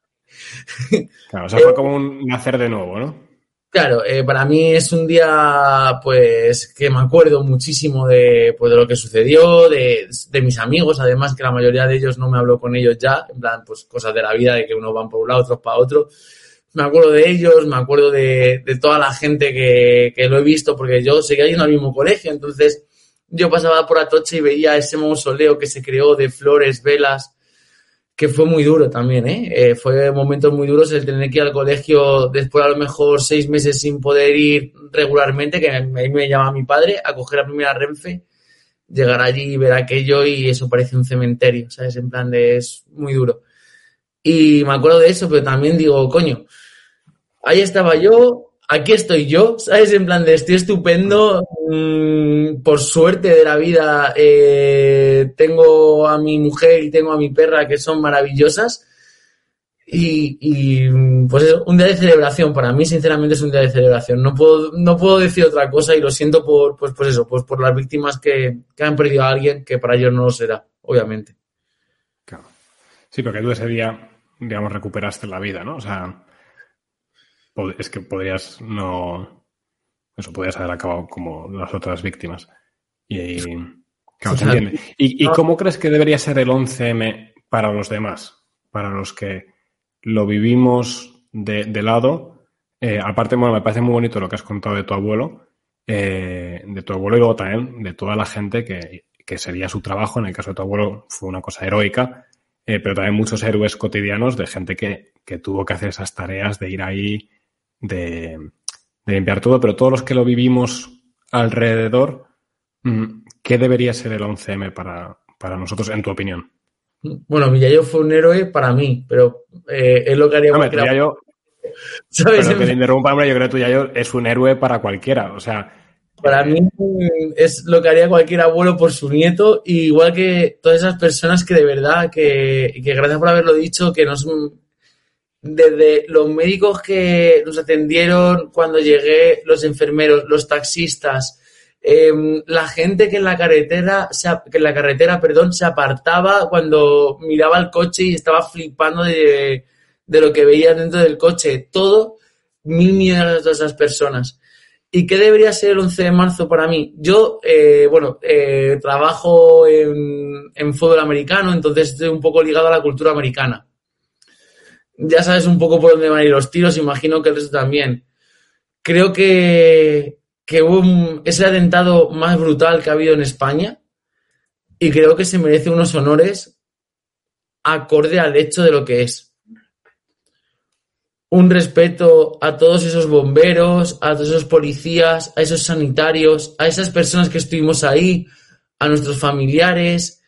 claro, o sea, fue como un nacer de nuevo, ¿no? Claro, eh, para mí es un día, pues, que me acuerdo muchísimo de, pues, de lo que sucedió, de, de, mis amigos, además que la mayoría de ellos no me hablo con ellos ya, en plan, pues, cosas de la vida, de que unos van por un lado, otros para otro. Me acuerdo de ellos, me acuerdo de, de toda la gente que, que, lo he visto, porque yo seguía yendo al mismo colegio, entonces yo pasaba por Atocha y veía ese mausoleo que se creó de flores, velas, que fue muy duro también, ¿eh? ¿eh? Fue momentos muy duros el tener que ir al colegio después a lo mejor seis meses sin poder ir regularmente, que ahí me llama mi padre a coger la primera Renfe, llegar allí y ver aquello y eso parece un cementerio, ¿sabes? En plan de es muy duro. Y me acuerdo de eso, pero también digo, coño, ahí estaba yo, aquí estoy yo, ¿sabes? En plan de estoy estupendo, mm, por suerte de la vida eh, tengo a mi mujer y tengo a mi perra que son maravillosas. Y, pues es un día de celebración, para mí sinceramente es un día de celebración. No puedo, no puedo decir otra cosa y lo siento por, pues, pues eso, pues por las víctimas que, que han perdido a alguien que para ellos no lo será, obviamente. Claro. Sí, porque tú ese día, digamos, recuperaste la vida, ¿no? O sea, es que podrías no. Eso podrías haber acabado como las otras víctimas. Y. ¿Y, cómo crees que debería ser el 11M para los demás? Para los que lo vivimos de, lado. Eh, aparte, bueno, me parece muy bonito lo que has contado de tu abuelo. Eh, de tu abuelo y luego también de toda la gente que, que, sería su trabajo. En el caso de tu abuelo fue una cosa heroica. Eh, pero también muchos héroes cotidianos de gente que, que tuvo que hacer esas tareas de ir ahí de, limpiar todo, pero todos los que lo vivimos alrededor, mm, ¿qué debería ser el 11M para, para nosotros, en tu opinión? Bueno, Villayo fue un héroe para mí, pero eh, es lo que haría cualquiera. ¿Sabes? Pero que interrumpa, yo creo que Villayo es un héroe para cualquiera, o sea... Para mí es lo que haría cualquier abuelo por su nieto, igual que todas esas personas que de verdad, que, que gracias por haberlo dicho, que nos desde los médicos que nos atendieron cuando llegué, los enfermeros, los taxistas, em, la gente que en la carretera, que en la carretera, perdón, se apartaba cuando miraba el coche y estaba flipando de, lo que veía dentro del coche. Todo, mil millones de esas personas. ¿Y qué debería ser el 11 de marzo para mí? Yo, eh, bueno, eh, trabajo en fútbol americano, entonces estoy un poco ligado a la cultura americana. Ya sabes un poco por dónde van a ir los tiros, imagino que el resto también. Creo que, que hubo un- es el atentado más brutal que ha habido en España y creo que se merece unos honores acorde al hecho de lo que es. Un respeto a todos esos bomberos, a todos esos policías, a esos sanitarios, a esas personas que estuvimos ahí, a nuestros familiares,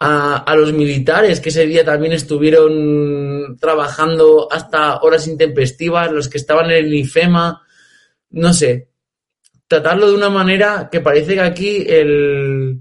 a, a los militares que ese día también estuvieron trabajando hasta horas intempestivas, los que estaban en el IFEMA, no sé, tratarlo de una manera que parece que aquí el,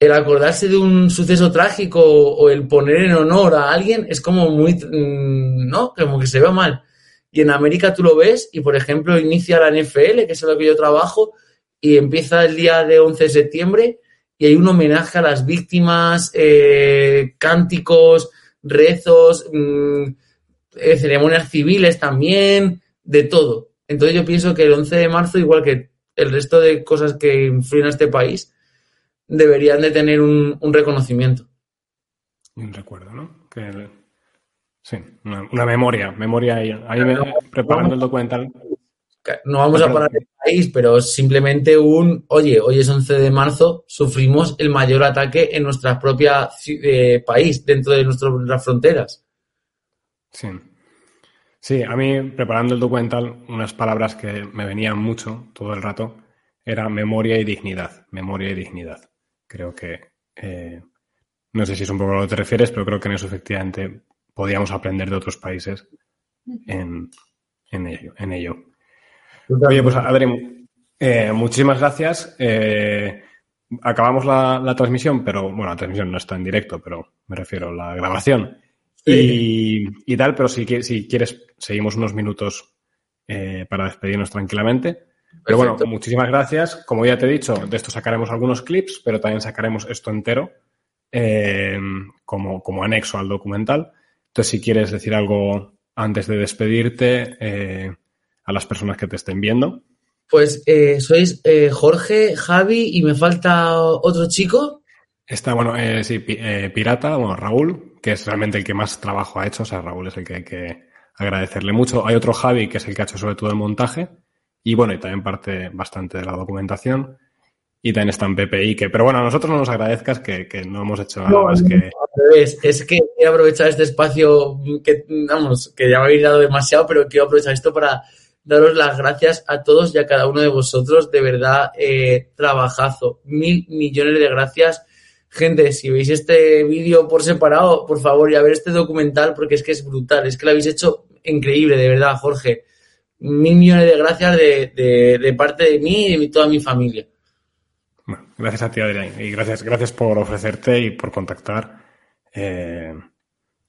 el acordarse de un suceso trágico o el poner en honor a alguien es como muy, mm, ¿no? Como que se ve mal. Y en América tú lo ves y, por ejemplo, inicia la NFL, que es lo que yo trabajo, y empieza el día de 11 de septiembre y hay un homenaje a las víctimas, eh, cánticos, rezos, mm, eh, ceremonias civiles también, de todo. Entonces yo pienso que el 11 de marzo, igual que el resto de cosas que influyen a este país, deberían de tener un, un reconocimiento. Un recuerdo, ¿no? Que el- sí, una, una memoria, memoria ahí. Ahí me- preparando el documental. No vamos a parar el país, pero simplemente un, oye, hoy es 11 de marzo, sufrimos el mayor ataque en nuestra propia eh, país, dentro de nuestras fronteras. Sí. Sí, a mí preparando el documental, unas palabras que me venían mucho todo el rato era memoria y dignidad. Memoria y dignidad. Creo que, eh, no sé si es un poco a lo que te refieres, pero creo que en eso efectivamente podíamos aprender de otros países en, en ello. En ello. Oye, pues Adri, eh, muchísimas gracias. Eh, acabamos la, la transmisión, pero bueno, la transmisión no está en directo, pero me refiero a la grabación. Y, y tal, pero si, si quieres, seguimos unos minutos eh, para despedirnos tranquilamente. Pero bueno, muchísimas gracias. Como ya te he dicho, de esto sacaremos algunos clips, pero también sacaremos esto entero eh, como, como anexo al documental. Entonces, si quieres decir algo antes de despedirte eh, a las personas que te estén viendo. Pues eh, sois eh, Jorge, Javi y me falta otro chico. Está, bueno, eh, sí, Pi- eh, Pirata, bueno, Raúl, que es realmente el que más trabajo ha hecho, o sea, Raúl es el que hay que agradecerle mucho. Hay otro Javi, que es el que ha hecho sobre todo el montaje, y bueno, y también parte bastante de la documentación, y también está en PPI, que, pero bueno, a nosotros no nos agradezcas que, que no hemos hecho nada No, más que... Revés, es que quiero aprovechar este espacio que, vamos, que ya me habéis dado demasiado, pero quiero aprovechar esto para daros las gracias a todos y a cada uno de vosotros. De verdad, eh, trabajazo. Mil millones de gracias. Gente, si veis este vídeo por separado, por favor, y a ver este documental, porque es que es brutal. Es que lo habéis hecho increíble, de verdad, Jorge. Mil millones de gracias de, de, de parte de mí y de toda mi familia. Bueno, gracias a ti, Adrián, y gracias, gracias por ofrecerte y por contactar. Eh,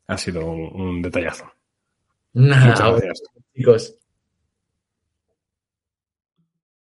ha sido un, un detallazo. Nada, Muchas gracias. chicos.